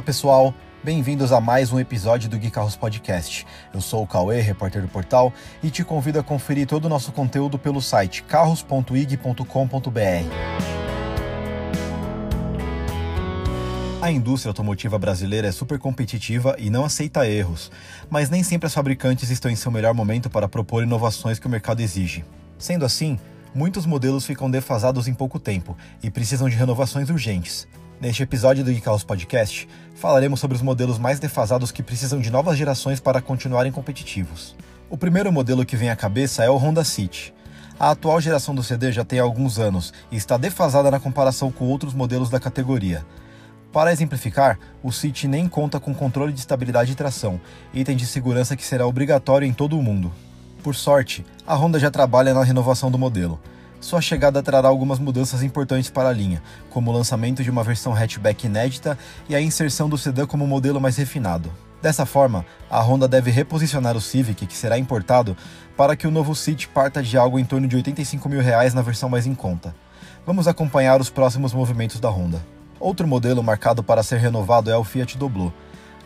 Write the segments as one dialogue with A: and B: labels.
A: Fala pessoal, bem-vindos a mais um episódio do Gui Carros Podcast. Eu sou o Cauê, repórter do portal, e te convido a conferir todo o nosso conteúdo pelo site carros.ig.com.br. A indústria automotiva brasileira é super competitiva e não aceita erros, mas nem sempre as fabricantes estão em seu melhor momento para propor inovações que o mercado exige. Sendo assim, muitos modelos ficam defasados em pouco tempo e precisam de renovações urgentes. Neste episódio do Geekhouse Podcast, falaremos sobre os modelos mais defasados que precisam de novas gerações para continuarem competitivos. O primeiro modelo que vem à cabeça é o Honda City. A atual geração do CD já tem alguns anos e está defasada na comparação com outros modelos da categoria. Para exemplificar, o City nem conta com controle de estabilidade e tração, item de segurança que será obrigatório em todo o mundo. Por sorte, a Honda já trabalha na renovação do modelo, sua chegada trará algumas mudanças importantes para a linha, como o lançamento de uma versão hatchback inédita e a inserção do sedã como modelo mais refinado. Dessa forma, a Honda deve reposicionar o Civic, que será importado, para que o novo City parta de algo em torno de 85 mil reais na versão mais em conta. Vamos acompanhar os próximos movimentos da Honda. Outro modelo marcado para ser renovado é o Fiat Doblo.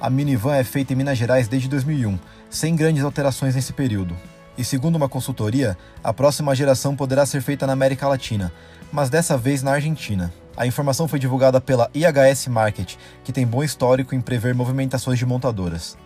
A: A minivan é feita em Minas Gerais desde 2001, sem grandes alterações nesse período. E segundo uma consultoria, a próxima geração poderá ser feita na América Latina, mas dessa vez na Argentina. A informação foi divulgada pela IHS Market, que tem bom histórico em prever movimentações de montadoras.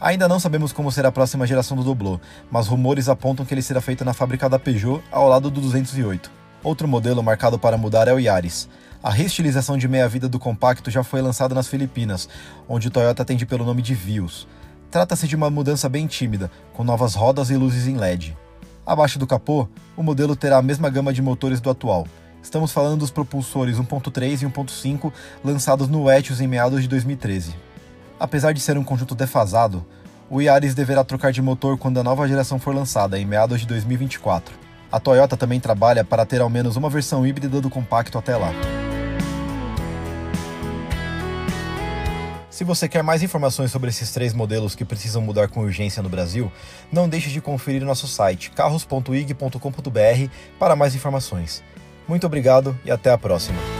A: Ainda não sabemos como será a próxima geração do Doblô, mas rumores apontam que ele será feito na fábrica da Peugeot ao lado do 208. Outro modelo marcado para mudar é o Yaris. A reestilização de meia-vida do compacto já foi lançada nas Filipinas, onde Toyota atende pelo nome de Vios. Trata-se de uma mudança bem tímida, com novas rodas e luzes em LED. Abaixo do capô, o modelo terá a mesma gama de motores do atual. Estamos falando dos propulsores 1.3 e 1.5 lançados no Etios em meados de 2013. Apesar de ser um conjunto defasado, o Yaris deverá trocar de motor quando a nova geração for lançada, em meados de 2024. A Toyota também trabalha para ter ao menos uma versão híbrida do compacto até lá. Se você quer mais informações sobre esses três modelos que precisam mudar com urgência no Brasil, não deixe de conferir nosso site carros.ig.com.br para mais informações. Muito obrigado e até a próxima.